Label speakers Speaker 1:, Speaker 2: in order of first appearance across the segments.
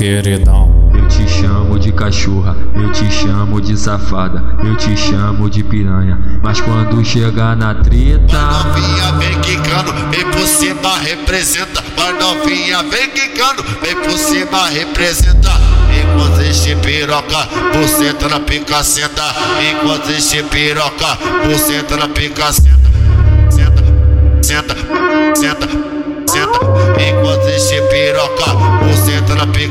Speaker 1: queridão.
Speaker 2: Eu te chamo de cachorra, eu te chamo de safada, eu te chamo de piranha. Mas quando chegar na treta.
Speaker 3: Novinha vem quicando, vem por cima representa. Mas novinha vem quicando, vem por cima representa. Enquanto este piroca, você tá na pica senta. Enquanto este piroca, você tá na pica senta. Senta, senta, senta, senta. Enquanto este piroca,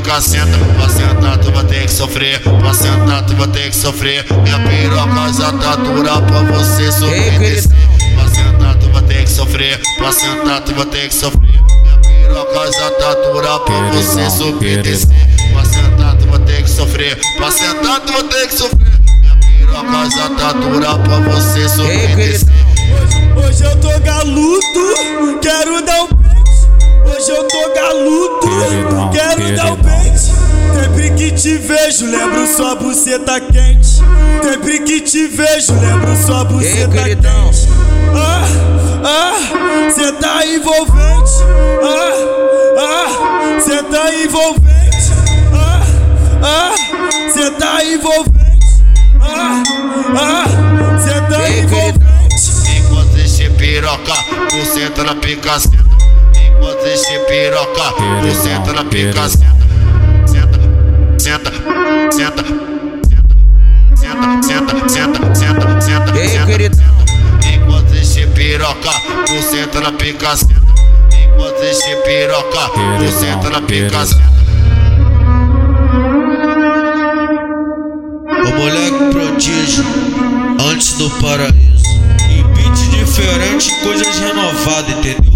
Speaker 3: você tá na pica senta. Pra sentar, tu vai ter que sofrer. Pra sentar, tu vai ter que sofrer. Minha piroca já tá dura pra você subir. Pra sentar, tu vai ter que sofrer. Pra sentar, tu vai ter que sofrer. Minha piroca já tá dura pra você subir. Pra sentar, tu vai ter que sofrer. Pra sentar, tu vai ter que sofrer. Minha piroca já tá dura pra você subir e descer.
Speaker 4: Hoje eu tô galuto, te vejo, lembro sua buceta quente. Sempre que te vejo, lembro sua buceta quente. Ah, ah, cê tá envolvente. Ah, ah, cê tá envolvente. Ah, ah, cê tá envolvente. Ah, ah, cê tá
Speaker 5: Ei,
Speaker 4: envolvente.
Speaker 3: Enquanto este piroca, você tá na pica senta. Enquanto este piroca, você tá na pica. Senta, senta, senta, senta, senta, senta, senta, senta,
Speaker 5: Ei,
Speaker 3: senta.
Speaker 5: queridão.
Speaker 3: Enquanto este piroca, você tá na pica senta. Enquanto este piroca, você tá na pica senta.
Speaker 6: O moleque prodígio, antes do paraíso. Em beat diferente, coisas renovadas, entendeu?